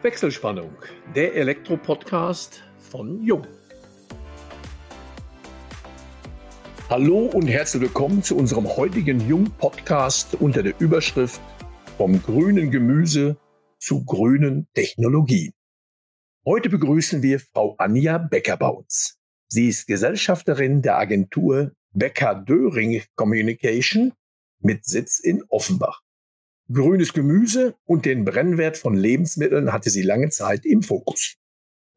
Wechselspannung, der Elektro-Podcast von Jung. Hallo und herzlich willkommen zu unserem heutigen Jung-Podcast unter der Überschrift Vom grünen Gemüse zu grünen Technologien. Heute begrüßen wir Frau Anja Becker bei uns. Sie ist Gesellschafterin der Agentur Becker Döring Communication mit Sitz in Offenbach. Grünes Gemüse und den Brennwert von Lebensmitteln hatte sie lange Zeit im Fokus.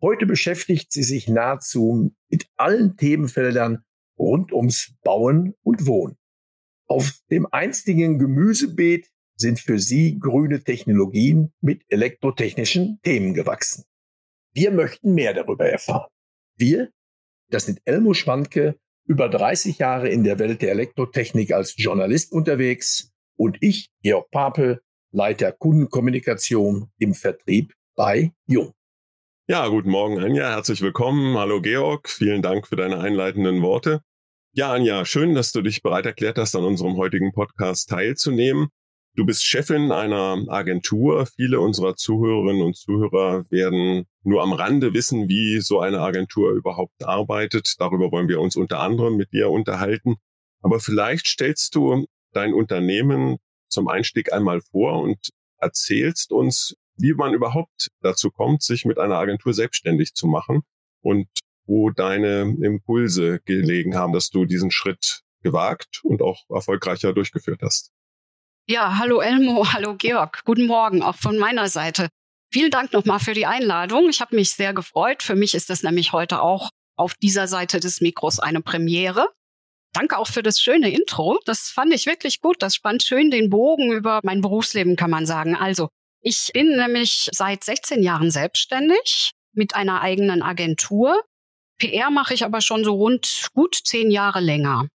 Heute beschäftigt sie sich nahezu mit allen Themenfeldern rund ums Bauen und Wohnen. Auf dem einstigen Gemüsebeet sind für sie grüne Technologien mit elektrotechnischen Themen gewachsen. Wir möchten mehr darüber erfahren. Wir, das sind Elmo Schwanke, über 30 Jahre in der Welt der Elektrotechnik als Journalist unterwegs, und ich, Georg Papel, Leiter Kundenkommunikation im Vertrieb bei Jung. Ja, guten Morgen, Anja. Herzlich willkommen. Hallo, Georg. Vielen Dank für deine einleitenden Worte. Ja, Anja, schön, dass du dich bereit erklärt hast, an unserem heutigen Podcast teilzunehmen. Du bist Chefin einer Agentur. Viele unserer Zuhörerinnen und Zuhörer werden nur am Rande wissen, wie so eine Agentur überhaupt arbeitet. Darüber wollen wir uns unter anderem mit dir unterhalten. Aber vielleicht stellst du dein Unternehmen zum Einstieg einmal vor und erzählst uns, wie man überhaupt dazu kommt, sich mit einer Agentur selbstständig zu machen und wo deine Impulse gelegen haben, dass du diesen Schritt gewagt und auch erfolgreicher durchgeführt hast. Ja, hallo Elmo, hallo Georg. Guten Morgen auch von meiner Seite. Vielen Dank nochmal für die Einladung. Ich habe mich sehr gefreut. Für mich ist das nämlich heute auch auf dieser Seite des Mikros eine Premiere. Danke auch für das schöne Intro. Das fand ich wirklich gut. Das spannt schön den Bogen über mein Berufsleben, kann man sagen. Also, ich bin nämlich seit 16 Jahren selbstständig mit einer eigenen Agentur. PR mache ich aber schon so rund gut zehn Jahre länger.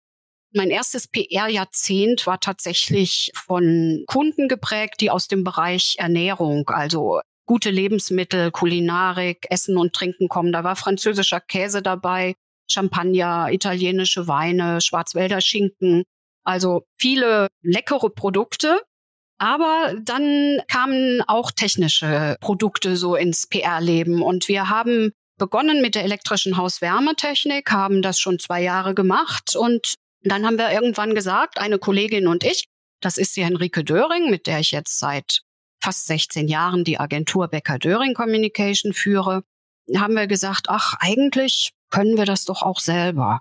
Mein erstes PR-Jahrzehnt war tatsächlich von Kunden geprägt, die aus dem Bereich Ernährung, also gute Lebensmittel, Kulinarik, Essen und Trinken kommen. Da war französischer Käse dabei, Champagner, italienische Weine, Schwarzwälder Schinken. Also viele leckere Produkte. Aber dann kamen auch technische Produkte so ins PR-Leben und wir haben begonnen mit der elektrischen Hauswärmetechnik, haben das schon zwei Jahre gemacht und dann haben wir irgendwann gesagt, eine Kollegin und ich, das ist die Henrike Döring, mit der ich jetzt seit fast 16 Jahren die Agentur Becker Döring Communication führe, haben wir gesagt, ach, eigentlich können wir das doch auch selber.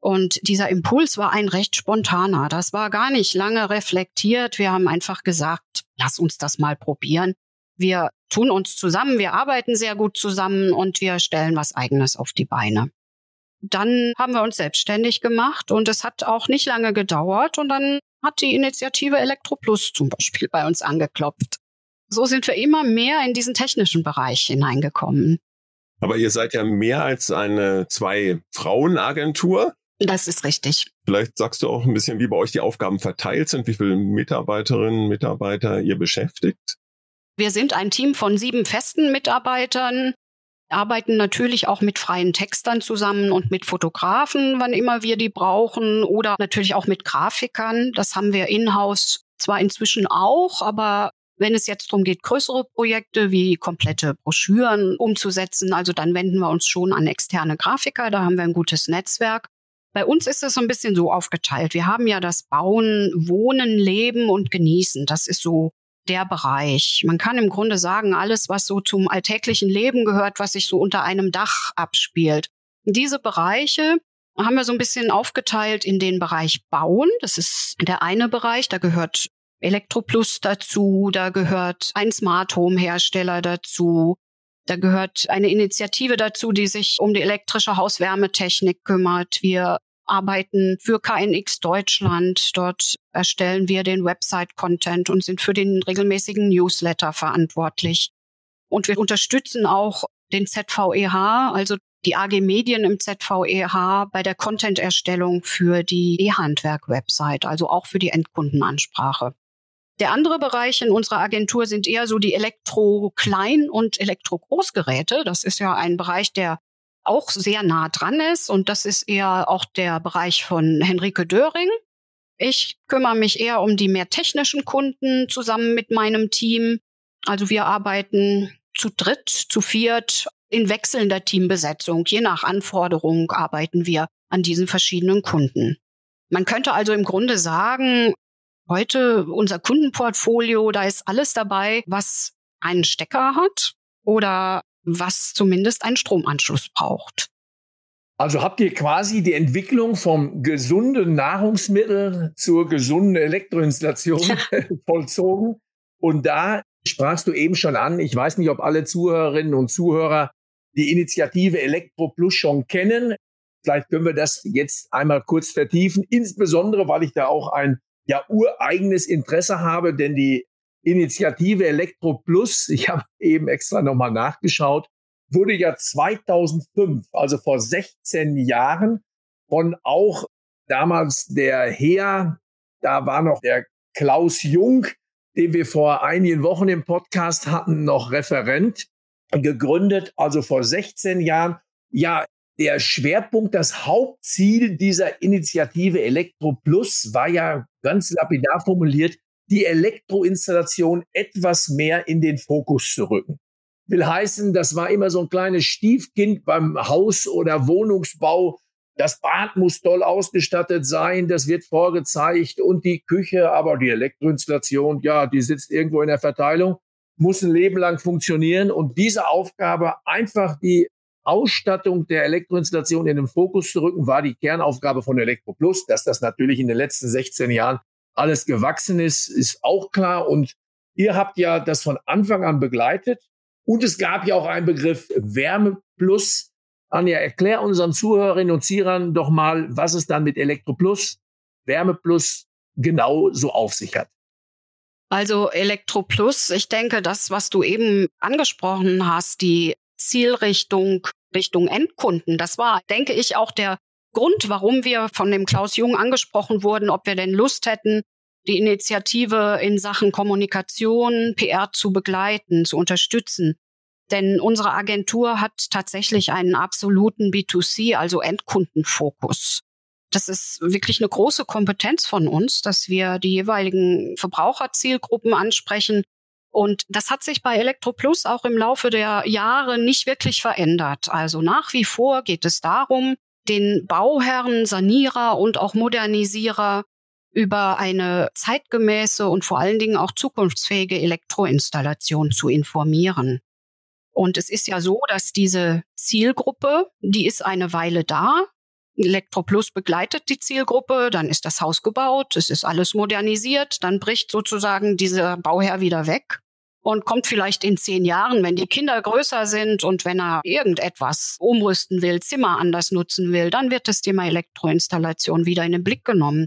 Und dieser Impuls war ein recht spontaner. Das war gar nicht lange reflektiert. Wir haben einfach gesagt, lass uns das mal probieren. Wir tun uns zusammen, wir arbeiten sehr gut zusammen und wir stellen was eigenes auf die Beine. Dann haben wir uns selbstständig gemacht und es hat auch nicht lange gedauert und dann hat die Initiative Elektroplus zum Beispiel bei uns angeklopft. So sind wir immer mehr in diesen technischen Bereich hineingekommen. Aber ihr seid ja mehr als eine Zwei-Frauen-Agentur. Das ist richtig. Vielleicht sagst du auch ein bisschen, wie bei euch die Aufgaben verteilt sind, wie viele Mitarbeiterinnen, Mitarbeiter ihr beschäftigt. Wir sind ein Team von sieben festen Mitarbeitern, arbeiten natürlich auch mit freien Textern zusammen und mit Fotografen, wann immer wir die brauchen, oder natürlich auch mit Grafikern. Das haben wir in-house zwar inzwischen auch, aber wenn es jetzt darum geht, größere Projekte wie komplette Broschüren umzusetzen, also dann wenden wir uns schon an externe Grafiker, da haben wir ein gutes Netzwerk. Bei uns ist es so ein bisschen so aufgeteilt. Wir haben ja das Bauen, Wohnen, Leben und Genießen. Das ist so der Bereich. Man kann im Grunde sagen, alles, was so zum alltäglichen Leben gehört, was sich so unter einem Dach abspielt. Diese Bereiche haben wir so ein bisschen aufgeteilt in den Bereich Bauen. Das ist der eine Bereich, da gehört Elektroplus dazu, da gehört ein Smart Home Hersteller dazu, da gehört eine Initiative dazu, die sich um die elektrische Hauswärmetechnik kümmert. Wir arbeiten für KNX Deutschland. Dort erstellen wir den Website-Content und sind für den regelmäßigen Newsletter verantwortlich. Und wir unterstützen auch den ZVEH, also die AG Medien im ZVEH bei der Content-Erstellung für die E-Handwerk-Website, also auch für die Endkundenansprache. Der andere Bereich in unserer Agentur sind eher so die Elektro-Klein- und Elektro-Großgeräte. Das ist ja ein Bereich, der auch sehr nah dran ist und das ist eher auch der Bereich von Henrike Döring. Ich kümmere mich eher um die mehr technischen Kunden zusammen mit meinem Team. Also wir arbeiten zu dritt, zu viert in wechselnder Teambesetzung. Je nach Anforderung arbeiten wir an diesen verschiedenen Kunden. Man könnte also im Grunde sagen, heute unser Kundenportfolio, da ist alles dabei, was einen Stecker hat oder was zumindest einen Stromanschluss braucht. Also habt ihr quasi die Entwicklung vom gesunden Nahrungsmittel zur gesunden Elektroinstallation vollzogen. Und da sprachst du eben schon an, ich weiß nicht, ob alle Zuhörerinnen und Zuhörer die Initiative Elektro Plus schon kennen. Vielleicht können wir das jetzt einmal kurz vertiefen, insbesondere weil ich da auch ein ja ureigenes Interesse habe, denn die Initiative Elektro Plus, ich habe eben extra nochmal nachgeschaut, wurde ja 2005, also vor 16 Jahren, von auch damals der Heer, da war noch der Klaus Jung, den wir vor einigen Wochen im Podcast hatten, noch Referent, gegründet, also vor 16 Jahren. Ja, der Schwerpunkt, das Hauptziel dieser Initiative Elektro Plus war ja ganz lapidar formuliert, die Elektroinstallation etwas mehr in den Fokus zu rücken. Will heißen, das war immer so ein kleines Stiefkind beim Haus- oder Wohnungsbau. Das Bad muss toll ausgestattet sein, das wird vorgezeigt und die Küche, aber die Elektroinstallation, ja, die sitzt irgendwo in der Verteilung, muss ein Leben lang funktionieren und diese Aufgabe einfach die Ausstattung der Elektroinstallation in den Fokus zu rücken, war die Kernaufgabe von Elektro Plus. Dass das natürlich in den letzten 16 Jahren alles gewachsen ist, ist auch klar. Und ihr habt ja das von Anfang an begleitet. Und es gab ja auch einen Begriff Wärme Plus. Anja, erklär unseren Zuhörerinnen und Zuhörern doch mal, was es dann mit Elektro Plus, Wärme Plus genau so auf sich hat. Also Elektro Plus, ich denke, das, was du eben angesprochen hast, die Zielrichtung Richtung Endkunden. Das war, denke ich, auch der Grund, warum wir von dem Klaus Jung angesprochen wurden, ob wir denn Lust hätten, die Initiative in Sachen Kommunikation, PR zu begleiten, zu unterstützen. Denn unsere Agentur hat tatsächlich einen absoluten B2C, also Endkundenfokus. Das ist wirklich eine große Kompetenz von uns, dass wir die jeweiligen Verbraucherzielgruppen ansprechen und das hat sich bei ElektroPlus auch im Laufe der Jahre nicht wirklich verändert. Also nach wie vor geht es darum, den Bauherren, Sanierer und auch Modernisierer über eine zeitgemäße und vor allen Dingen auch zukunftsfähige Elektroinstallation zu informieren. Und es ist ja so, dass diese Zielgruppe, die ist eine Weile da. ElektroPlus begleitet die Zielgruppe, dann ist das Haus gebaut, es ist alles modernisiert, dann bricht sozusagen dieser Bauherr wieder weg und kommt vielleicht in zehn Jahren, wenn die Kinder größer sind und wenn er irgendetwas umrüsten will, Zimmer anders nutzen will, dann wird das Thema Elektroinstallation wieder in den Blick genommen.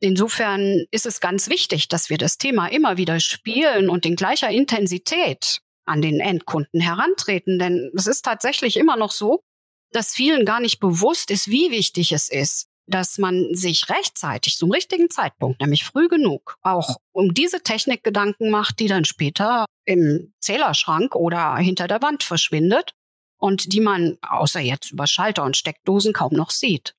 Insofern ist es ganz wichtig, dass wir das Thema immer wieder spielen und in gleicher Intensität an den Endkunden herantreten, denn es ist tatsächlich immer noch so, dass vielen gar nicht bewusst ist, wie wichtig es ist, dass man sich rechtzeitig zum richtigen Zeitpunkt, nämlich früh genug, auch um diese Technik Gedanken macht, die dann später im Zählerschrank oder hinter der Wand verschwindet und die man außer jetzt über Schalter und Steckdosen kaum noch sieht.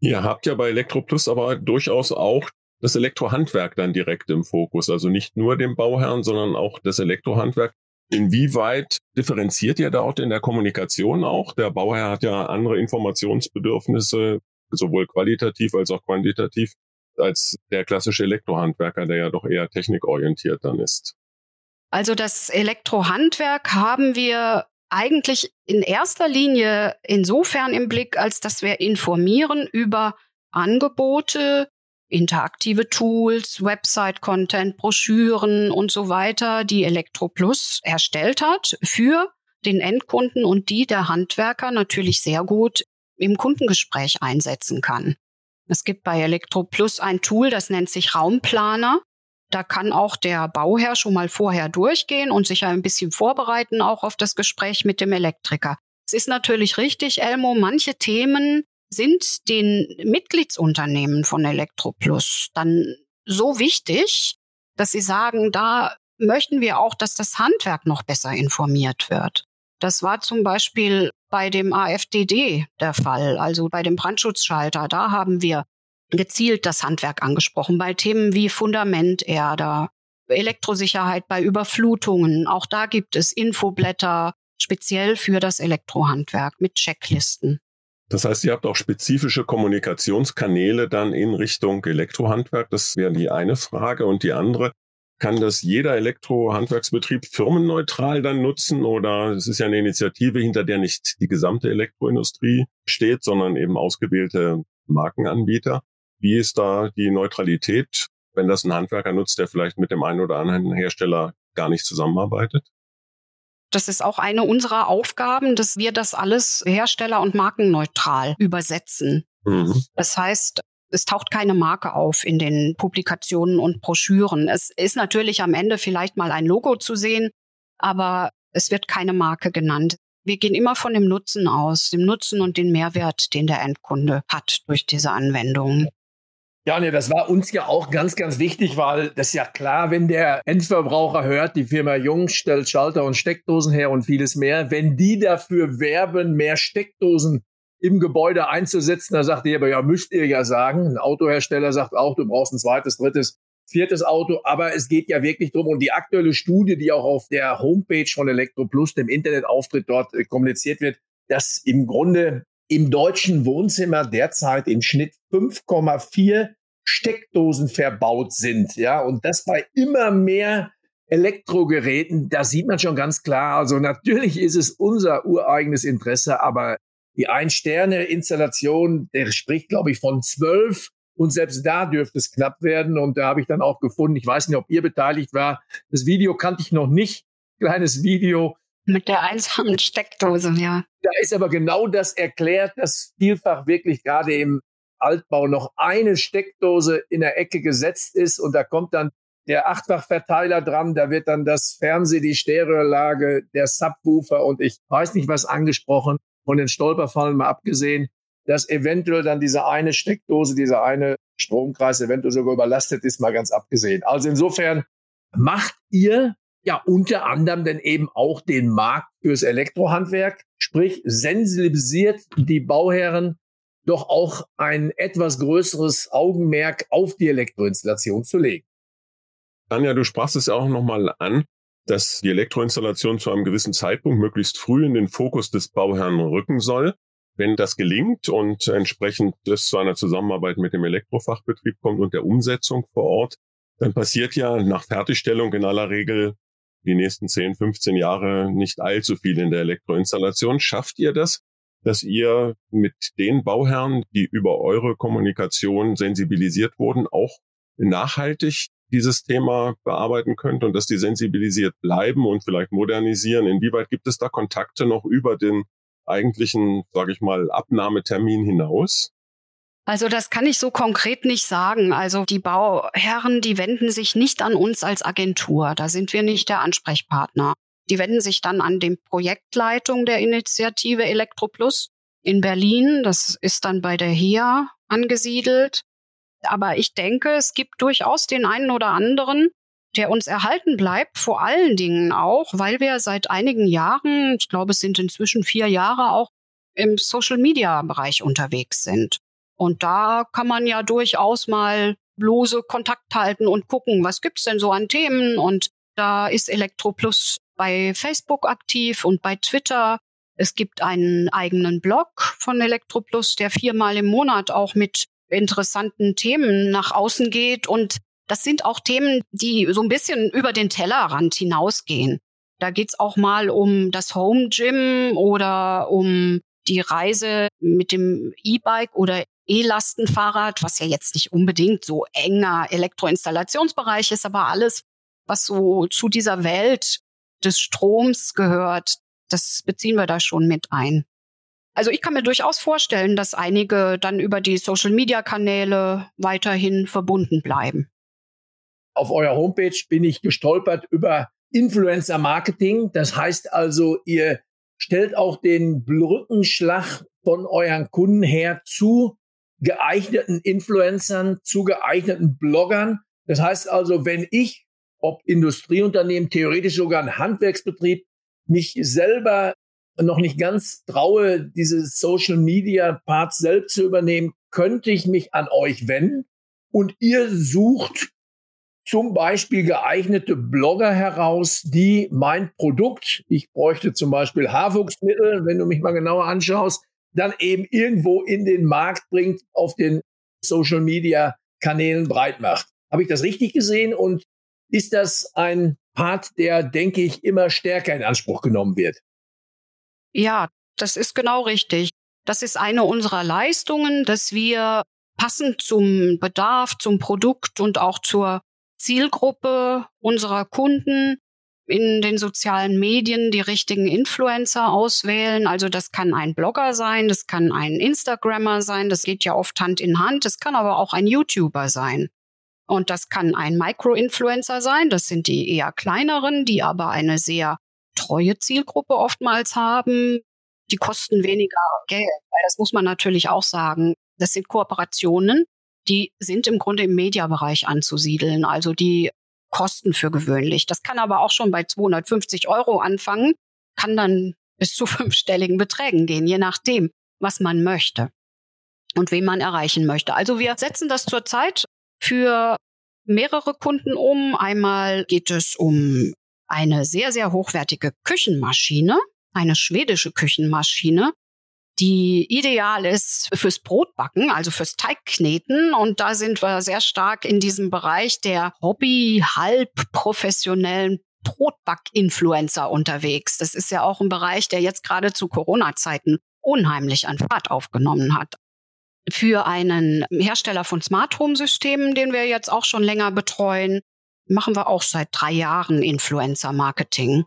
Ihr habt ja bei ElektroPlus aber durchaus auch das Elektrohandwerk dann direkt im Fokus, also nicht nur den Bauherrn, sondern auch das Elektrohandwerk. Inwieweit differenziert ihr dort in der Kommunikation auch? Der Bauherr hat ja andere Informationsbedürfnisse sowohl qualitativ als auch quantitativ, als der klassische Elektrohandwerker, der ja doch eher technikorientiert dann ist. Also das Elektrohandwerk haben wir eigentlich in erster Linie insofern im Blick, als dass wir informieren über Angebote, interaktive Tools, Website-Content, Broschüren und so weiter, die ElektroPlus erstellt hat für den Endkunden und die der Handwerker natürlich sehr gut im Kundengespräch einsetzen kann. Es gibt bei Elektro Plus ein Tool, das nennt sich Raumplaner. Da kann auch der Bauherr schon mal vorher durchgehen und sich ein bisschen vorbereiten, auch auf das Gespräch mit dem Elektriker. Es ist natürlich richtig, Elmo, manche Themen sind den Mitgliedsunternehmen von Elektroplus dann so wichtig, dass sie sagen, da möchten wir auch, dass das Handwerk noch besser informiert wird. Das war zum Beispiel bei dem AFDD der Fall, also bei dem Brandschutzschalter. Da haben wir gezielt das Handwerk angesprochen, bei Themen wie Fundamenterder, Elektrosicherheit bei Überflutungen. Auch da gibt es Infoblätter speziell für das Elektrohandwerk mit Checklisten. Das heißt, ihr habt auch spezifische Kommunikationskanäle dann in Richtung Elektrohandwerk. Das wäre die eine Frage. Und die andere, kann das jeder Elektrohandwerksbetrieb firmenneutral dann nutzen oder es ist ja eine Initiative, hinter der nicht die gesamte Elektroindustrie steht, sondern eben ausgewählte Markenanbieter. Wie ist da die Neutralität, wenn das ein Handwerker nutzt, der vielleicht mit dem einen oder anderen Hersteller gar nicht zusammenarbeitet? Das ist auch eine unserer Aufgaben, dass wir das alles hersteller- und markenneutral übersetzen. Mhm. Das heißt, es taucht keine Marke auf in den Publikationen und Broschüren. Es ist natürlich am Ende vielleicht mal ein Logo zu sehen, aber es wird keine Marke genannt. Wir gehen immer von dem Nutzen aus, dem Nutzen und den Mehrwert, den der Endkunde hat durch diese Anwendung. Ja, nee, das war uns ja auch ganz, ganz wichtig, weil das ist ja klar, wenn der Endverbraucher hört, die Firma Jung stellt Schalter und Steckdosen her und vieles mehr, wenn die dafür werben, mehr Steckdosen im Gebäude einzusetzen, da sagt ihr aber, ja, müsst ihr ja sagen. Ein Autohersteller sagt auch, du brauchst ein zweites, drittes, viertes Auto. Aber es geht ja wirklich drum. Und die aktuelle Studie, die auch auf der Homepage von Elektroplus, dem Internetauftritt dort äh, kommuniziert wird, dass im Grunde im deutschen Wohnzimmer derzeit im Schnitt 5,4 Steckdosen verbaut sind. Ja, und das bei immer mehr Elektrogeräten, da sieht man schon ganz klar. Also natürlich ist es unser ureigenes Interesse, aber die Ein-Sterne-Installation, der spricht, glaube ich, von zwölf. Und selbst da dürfte es knapp werden. Und da habe ich dann auch gefunden, ich weiß nicht, ob ihr beteiligt war. Das Video kannte ich noch nicht. Kleines Video. Mit der einsamen Steckdose, ja. Da ist aber genau das erklärt, dass vielfach wirklich gerade im Altbau noch eine Steckdose in der Ecke gesetzt ist und da kommt dann der Achtfachverteiler dran, da wird dann das Fernseh, die Stereolage, der Subwoofer und ich weiß nicht was angesprochen von den Stolperfallen mal abgesehen, dass eventuell dann diese eine Steckdose, dieser eine Stromkreis eventuell sogar überlastet ist, mal ganz abgesehen. Also insofern macht ihr ja unter anderem denn eben auch den Markt fürs Elektrohandwerk, sprich sensibilisiert die Bauherren doch auch ein etwas größeres Augenmerk auf die Elektroinstallation zu legen. Anja, du sprachst es ja auch nochmal an dass die Elektroinstallation zu einem gewissen Zeitpunkt möglichst früh in den Fokus des Bauherrn rücken soll. Wenn das gelingt und entsprechend es zu einer Zusammenarbeit mit dem Elektrofachbetrieb kommt und der Umsetzung vor Ort, dann passiert ja nach Fertigstellung in aller Regel die nächsten 10, 15 Jahre nicht allzu viel in der Elektroinstallation. Schafft ihr das, dass ihr mit den Bauherren, die über eure Kommunikation sensibilisiert wurden, auch nachhaltig dieses Thema bearbeiten könnt und dass die sensibilisiert bleiben und vielleicht modernisieren. Inwieweit gibt es da Kontakte noch über den eigentlichen, sage ich mal, Abnahmetermin hinaus? Also das kann ich so konkret nicht sagen. Also die Bauherren, die wenden sich nicht an uns als Agentur. Da sind wir nicht der Ansprechpartner. Die wenden sich dann an die Projektleitung der Initiative Elektroplus in Berlin. Das ist dann bei der HIA angesiedelt. Aber ich denke, es gibt durchaus den einen oder anderen, der uns erhalten bleibt, vor allen Dingen auch, weil wir seit einigen Jahren, ich glaube, es sind inzwischen vier Jahre auch im Social-Media-Bereich unterwegs sind. Und da kann man ja durchaus mal lose Kontakt halten und gucken, was gibt's denn so an Themen. Und da ist Elektroplus bei Facebook aktiv und bei Twitter. Es gibt einen eigenen Blog von Elektroplus, der viermal im Monat auch mit interessanten Themen nach außen geht. Und das sind auch Themen, die so ein bisschen über den Tellerrand hinausgehen. Da geht's auch mal um das Home Gym oder um die Reise mit dem E-Bike oder E-Lastenfahrrad, was ja jetzt nicht unbedingt so enger Elektroinstallationsbereich ist, aber alles, was so zu dieser Welt des Stroms gehört, das beziehen wir da schon mit ein. Also ich kann mir durchaus vorstellen, dass einige dann über die Social-Media-Kanäle weiterhin verbunden bleiben. Auf eurer Homepage bin ich gestolpert über Influencer-Marketing. Das heißt also, ihr stellt auch den Brückenschlag von euren Kunden her zu geeigneten Influencern, zu geeigneten Bloggern. Das heißt also, wenn ich, ob Industrieunternehmen, theoretisch sogar ein Handwerksbetrieb, mich selber noch nicht ganz traue, diese Social Media Parts selbst zu übernehmen, könnte ich mich an euch wenden und ihr sucht zum Beispiel geeignete Blogger heraus, die mein Produkt, ich bräuchte zum Beispiel Haarwuchsmittel, wenn du mich mal genauer anschaust, dann eben irgendwo in den Markt bringt, auf den Social Media Kanälen breit macht. Habe ich das richtig gesehen? Und ist das ein Part, der, denke ich, immer stärker in Anspruch genommen wird? Ja, das ist genau richtig. Das ist eine unserer Leistungen, dass wir passend zum Bedarf, zum Produkt und auch zur Zielgruppe unserer Kunden in den sozialen Medien die richtigen Influencer auswählen. Also das kann ein Blogger sein, das kann ein Instagrammer sein, das geht ja oft Hand in Hand, das kann aber auch ein YouTuber sein. Und das kann ein Micro-Influencer sein, das sind die eher kleineren, die aber eine sehr treue Zielgruppe oftmals haben. Die kosten weniger Geld, weil das muss man natürlich auch sagen. Das sind Kooperationen, die sind im Grunde im Mediabereich anzusiedeln. Also die kosten für gewöhnlich. Das kann aber auch schon bei 250 Euro anfangen, kann dann bis zu fünfstelligen Beträgen gehen, je nachdem, was man möchte und wen man erreichen möchte. Also wir setzen das zurzeit für mehrere Kunden um. Einmal geht es um eine sehr, sehr hochwertige Küchenmaschine, eine schwedische Küchenmaschine, die ideal ist fürs Brotbacken, also fürs Teigkneten. Und da sind wir sehr stark in diesem Bereich der Hobby, halb professionellen Brotback-Influencer unterwegs. Das ist ja auch ein Bereich, der jetzt gerade zu Corona-Zeiten unheimlich an Fahrt aufgenommen hat. Für einen Hersteller von Smart Home Systemen, den wir jetzt auch schon länger betreuen, machen wir auch seit drei Jahren Influencer Marketing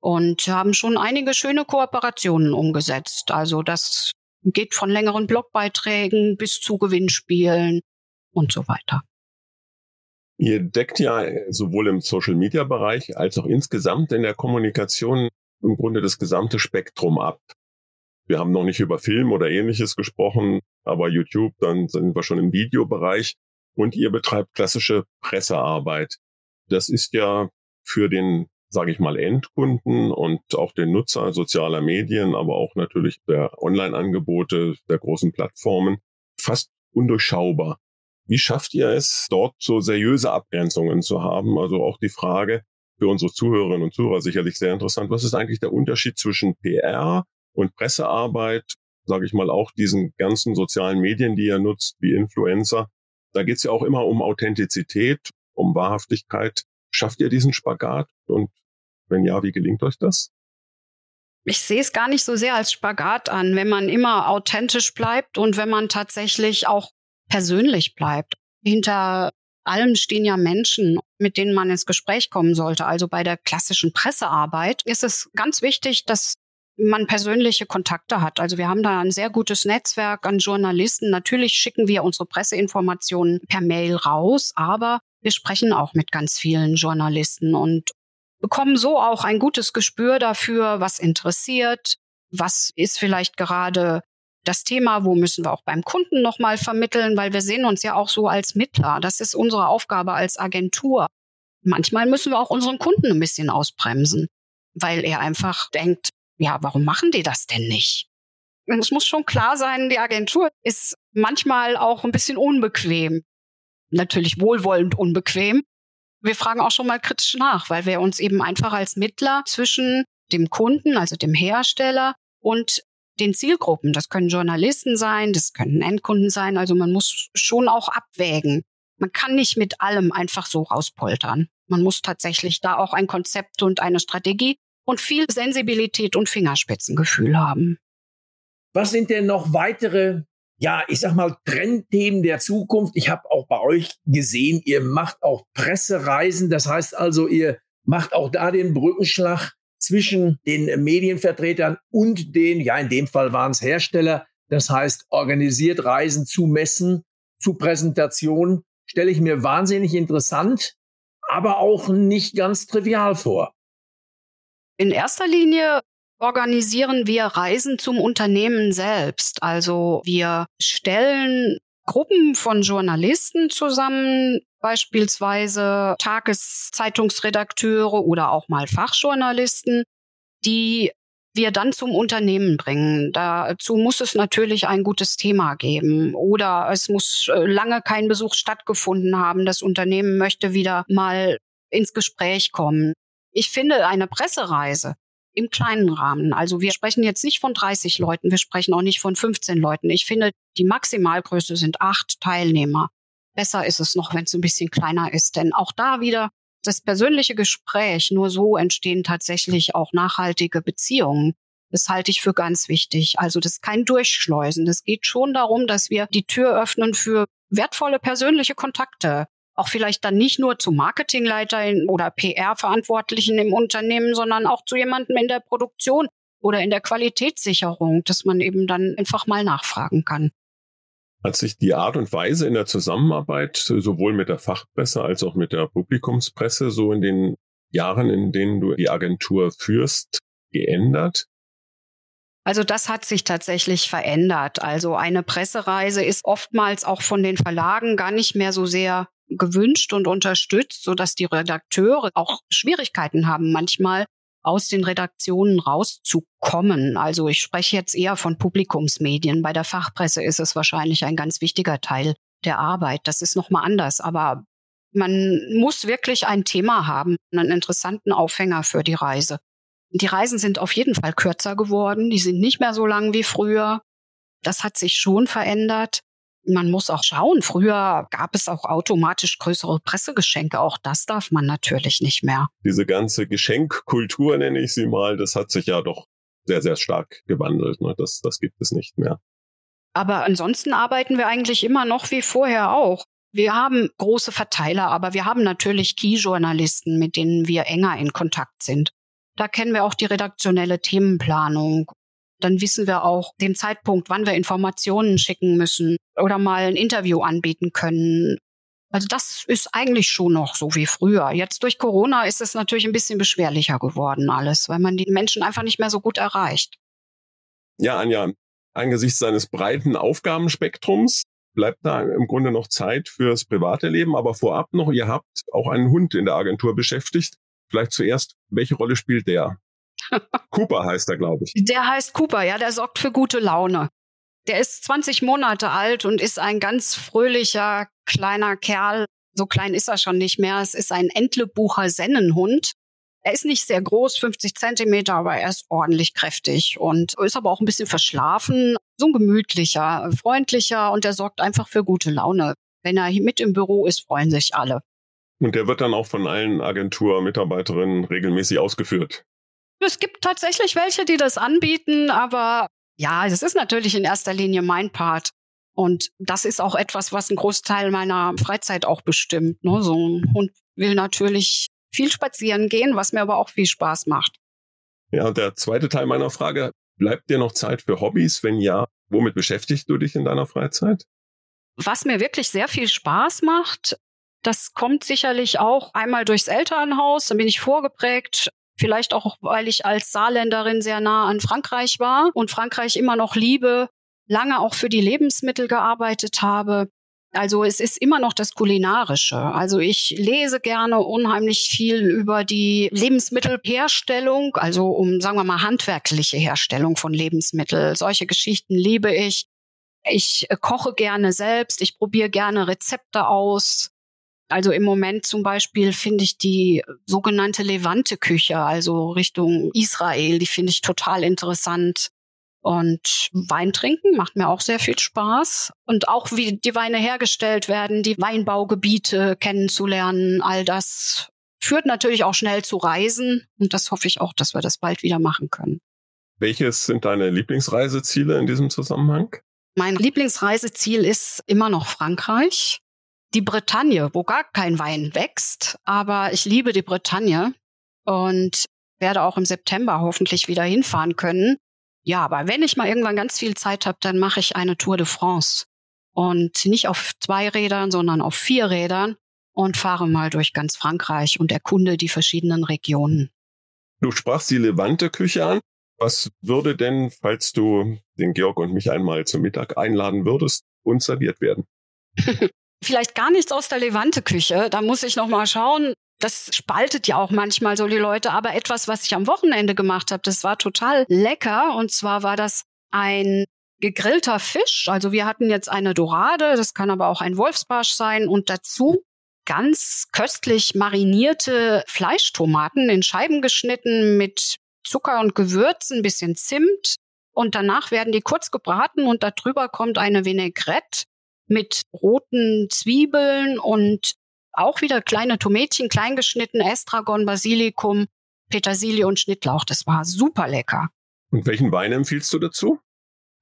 und haben schon einige schöne Kooperationen umgesetzt. Also das geht von längeren Blogbeiträgen bis zu Gewinnspielen und so weiter. Ihr deckt ja sowohl im Social-Media-Bereich als auch insgesamt in der Kommunikation im Grunde das gesamte Spektrum ab. Wir haben noch nicht über Film oder ähnliches gesprochen, aber YouTube, dann sind wir schon im Videobereich und ihr betreibt klassische Pressearbeit. Das ist ja für den sage ich mal, Endkunden und auch den Nutzer sozialer Medien, aber auch natürlich der Online-Angebote der großen Plattformen fast undurchschaubar. Wie schafft ihr es, dort so seriöse Abgrenzungen zu haben? Also auch die Frage für unsere Zuhörerinnen und Zuhörer sicherlich sehr interessant. Was ist eigentlich der Unterschied zwischen PR und Pressearbeit? Sage ich mal auch diesen ganzen sozialen Medien, die ihr nutzt, wie Influencer. Da geht es ja auch immer um Authentizität, um Wahrhaftigkeit. Schafft ihr diesen Spagat? Und wenn ja, wie gelingt euch das? Ich sehe es gar nicht so sehr als Spagat an, wenn man immer authentisch bleibt und wenn man tatsächlich auch persönlich bleibt. Hinter allem stehen ja Menschen, mit denen man ins Gespräch kommen sollte. Also bei der klassischen Pressearbeit ist es ganz wichtig, dass man persönliche Kontakte hat. Also wir haben da ein sehr gutes Netzwerk an Journalisten. Natürlich schicken wir unsere Presseinformationen per Mail raus, aber wir sprechen auch mit ganz vielen Journalisten und bekommen so auch ein gutes Gespür dafür, was interessiert, was ist vielleicht gerade das Thema, wo müssen wir auch beim Kunden nochmal vermitteln, weil wir sehen uns ja auch so als Mittler. Das ist unsere Aufgabe als Agentur. Manchmal müssen wir auch unseren Kunden ein bisschen ausbremsen, weil er einfach denkt, ja, warum machen die das denn nicht? es muss schon klar sein, die Agentur ist manchmal auch ein bisschen unbequem natürlich wohlwollend unbequem. Wir fragen auch schon mal kritisch nach, weil wir uns eben einfach als Mittler zwischen dem Kunden, also dem Hersteller und den Zielgruppen, das können Journalisten sein, das können Endkunden sein, also man muss schon auch abwägen. Man kann nicht mit allem einfach so rauspoltern. Man muss tatsächlich da auch ein Konzept und eine Strategie und viel Sensibilität und Fingerspitzengefühl haben. Was sind denn noch weitere ja, ich sag mal, Trendthemen der Zukunft. Ich habe auch bei euch gesehen, ihr macht auch Pressereisen. Das heißt also, ihr macht auch da den Brückenschlag zwischen den Medienvertretern und den, ja, in dem Fall waren es Hersteller. Das heißt, organisiert Reisen zu Messen, zu Präsentationen. Stelle ich mir wahnsinnig interessant, aber auch nicht ganz trivial vor. In erster Linie organisieren wir Reisen zum Unternehmen selbst. Also wir stellen Gruppen von Journalisten zusammen, beispielsweise Tageszeitungsredakteure oder auch mal Fachjournalisten, die wir dann zum Unternehmen bringen. Dazu muss es natürlich ein gutes Thema geben oder es muss äh, lange kein Besuch stattgefunden haben. Das Unternehmen möchte wieder mal ins Gespräch kommen. Ich finde eine Pressereise im kleinen Rahmen. Also wir sprechen jetzt nicht von 30 Leuten, wir sprechen auch nicht von 15 Leuten. Ich finde, die Maximalgröße sind acht Teilnehmer. Besser ist es noch, wenn es ein bisschen kleiner ist, denn auch da wieder das persönliche Gespräch, nur so entstehen tatsächlich auch nachhaltige Beziehungen. Das halte ich für ganz wichtig. Also das ist kein Durchschleusen. Es geht schon darum, dass wir die Tür öffnen für wertvolle persönliche Kontakte. Auch vielleicht dann nicht nur zu Marketingleitern oder PR-Verantwortlichen im Unternehmen, sondern auch zu jemandem in der Produktion oder in der Qualitätssicherung, dass man eben dann einfach mal nachfragen kann. Hat sich die Art und Weise in der Zusammenarbeit sowohl mit der Fachpresse als auch mit der Publikumspresse so in den Jahren, in denen du die Agentur führst, geändert? Also das hat sich tatsächlich verändert. Also eine Pressereise ist oftmals auch von den Verlagen gar nicht mehr so sehr gewünscht und unterstützt, so dass die Redakteure auch Schwierigkeiten haben, manchmal aus den Redaktionen rauszukommen. Also ich spreche jetzt eher von Publikumsmedien. Bei der Fachpresse ist es wahrscheinlich ein ganz wichtiger Teil der Arbeit. Das ist nochmal anders. Aber man muss wirklich ein Thema haben, einen interessanten Aufhänger für die Reise. Die Reisen sind auf jeden Fall kürzer geworden. Die sind nicht mehr so lang wie früher. Das hat sich schon verändert man muss auch schauen. Früher gab es auch automatisch größere Pressegeschenke. Auch das darf man natürlich nicht mehr. Diese ganze Geschenkkultur, nenne ich sie mal, das hat sich ja doch sehr, sehr stark gewandelt. Ne? Das, das gibt es nicht mehr. Aber ansonsten arbeiten wir eigentlich immer noch wie vorher auch. Wir haben große Verteiler, aber wir haben natürlich Key-Journalisten, mit denen wir enger in Kontakt sind. Da kennen wir auch die redaktionelle Themenplanung dann wissen wir auch den Zeitpunkt, wann wir Informationen schicken müssen oder mal ein Interview anbieten können. Also das ist eigentlich schon noch so wie früher. Jetzt durch Corona ist es natürlich ein bisschen beschwerlicher geworden alles, weil man die Menschen einfach nicht mehr so gut erreicht. Ja, Anja, angesichts seines breiten Aufgabenspektrums bleibt da im Grunde noch Zeit fürs private Leben. Aber vorab noch, ihr habt auch einen Hund in der Agentur beschäftigt. Vielleicht zuerst, welche Rolle spielt der? Cooper heißt er, glaube ich. Der heißt Cooper, ja, der sorgt für gute Laune. Der ist 20 Monate alt und ist ein ganz fröhlicher kleiner Kerl. So klein ist er schon nicht mehr. Es ist ein Entlebucher Sennenhund. Er ist nicht sehr groß, 50 Zentimeter, aber er ist ordentlich kräftig und ist aber auch ein bisschen verschlafen. So ein gemütlicher, freundlicher und der sorgt einfach für gute Laune. Wenn er mit im Büro ist, freuen sich alle. Und der wird dann auch von allen Agenturmitarbeiterinnen regelmäßig ausgeführt. Es gibt tatsächlich welche, die das anbieten, aber ja, es ist natürlich in erster Linie mein Part. Und das ist auch etwas, was einen Großteil meiner Freizeit auch bestimmt. Ne? So ein Hund will natürlich viel spazieren gehen, was mir aber auch viel Spaß macht. Ja, und der zweite Teil meiner Frage, bleibt dir noch Zeit für Hobbys? Wenn ja, womit beschäftigst du dich in deiner Freizeit? Was mir wirklich sehr viel Spaß macht, das kommt sicherlich auch einmal durchs Elternhaus, da bin ich vorgeprägt. Vielleicht auch, weil ich als Saarländerin sehr nah an Frankreich war und Frankreich immer noch liebe, lange auch für die Lebensmittel gearbeitet habe. Also es ist immer noch das Kulinarische. Also ich lese gerne unheimlich viel über die Lebensmittelherstellung, also um, sagen wir mal, handwerkliche Herstellung von Lebensmitteln. Solche Geschichten liebe ich. Ich koche gerne selbst, ich probiere gerne Rezepte aus. Also im Moment zum Beispiel finde ich die sogenannte Levante-Küche, also Richtung Israel, die finde ich total interessant. Und Wein trinken macht mir auch sehr viel Spaß. Und auch wie die Weine hergestellt werden, die Weinbaugebiete kennenzulernen, all das führt natürlich auch schnell zu Reisen. Und das hoffe ich auch, dass wir das bald wieder machen können. Welches sind deine Lieblingsreiseziele in diesem Zusammenhang? Mein Lieblingsreiseziel ist immer noch Frankreich die Bretagne, wo gar kein Wein wächst. Aber ich liebe die Bretagne und werde auch im September hoffentlich wieder hinfahren können. Ja, aber wenn ich mal irgendwann ganz viel Zeit habe, dann mache ich eine Tour de France. Und nicht auf zwei Rädern, sondern auf vier Rädern und fahre mal durch ganz Frankreich und erkunde die verschiedenen Regionen. Du sprachst die Levante-Küche an. Was würde denn, falls du den Georg und mich einmal zum Mittag einladen würdest, uns serviert werden? vielleicht gar nichts aus der Levante-Küche. Da muss ich noch mal schauen. das spaltet ja auch manchmal so die Leute. Aber etwas, was ich am Wochenende gemacht habe, das war total lecker. Und zwar war das ein gegrillter Fisch. Also wir hatten jetzt eine Dorade, das kann aber auch ein Wolfsbarsch sein. Und dazu ganz köstlich marinierte Fleischtomaten in Scheiben geschnitten mit Zucker und Gewürzen, ein bisschen Zimt. Und danach werden die kurz gebraten und darüber kommt eine Vinaigrette mit roten Zwiebeln und auch wieder kleine Tomätchen, kleingeschnitten, Estragon, Basilikum, Petersilie und Schnittlauch. Das war super lecker. Und welchen Wein empfiehlst du dazu?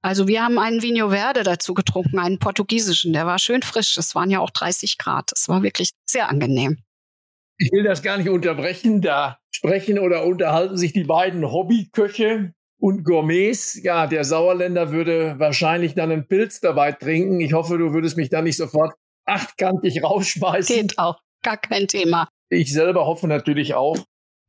Also wir haben einen Vinho Verde dazu getrunken, einen portugiesischen. Der war schön frisch. Es waren ja auch 30 Grad. Das war wirklich sehr angenehm. Ich will das gar nicht unterbrechen. Da sprechen oder unterhalten sich die beiden Hobbyköche und Gourmets. Ja, der Sauerländer würde wahrscheinlich dann einen Pilz dabei trinken. Ich hoffe, du würdest mich dann nicht sofort achtkantig rausschmeißen. Geht auch, gar kein Thema. Ich selber hoffe natürlich auch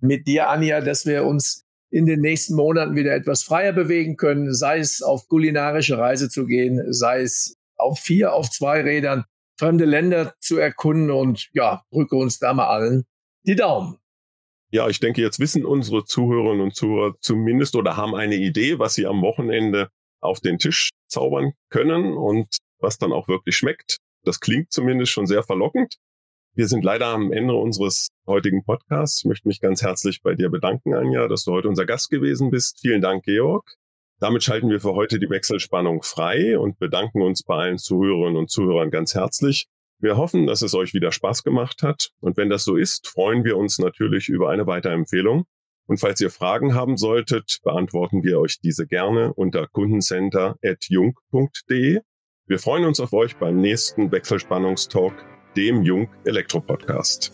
mit dir, Anja, dass wir uns in den nächsten Monaten wieder etwas freier bewegen können, sei es auf kulinarische Reise zu gehen, sei es auf vier, auf zwei Rädern fremde Länder zu erkunden und ja, drücke uns da mal allen die Daumen. Ja, ich denke, jetzt wissen unsere Zuhörerinnen und Zuhörer zumindest oder haben eine Idee, was sie am Wochenende auf den Tisch zaubern können und was dann auch wirklich schmeckt. Das klingt zumindest schon sehr verlockend. Wir sind leider am Ende unseres heutigen Podcasts. Ich möchte mich ganz herzlich bei dir bedanken, Anja, dass du heute unser Gast gewesen bist. Vielen Dank, Georg. Damit schalten wir für heute die Wechselspannung frei und bedanken uns bei allen Zuhörerinnen und Zuhörern ganz herzlich. Wir hoffen, dass es euch wieder Spaß gemacht hat. Und wenn das so ist, freuen wir uns natürlich über eine Weiterempfehlung. Und falls ihr Fragen haben solltet, beantworten wir euch diese gerne unter kundencenter.jung.de. Wir freuen uns auf euch beim nächsten Wechselspannungstalk, dem Jung Elektro Podcast.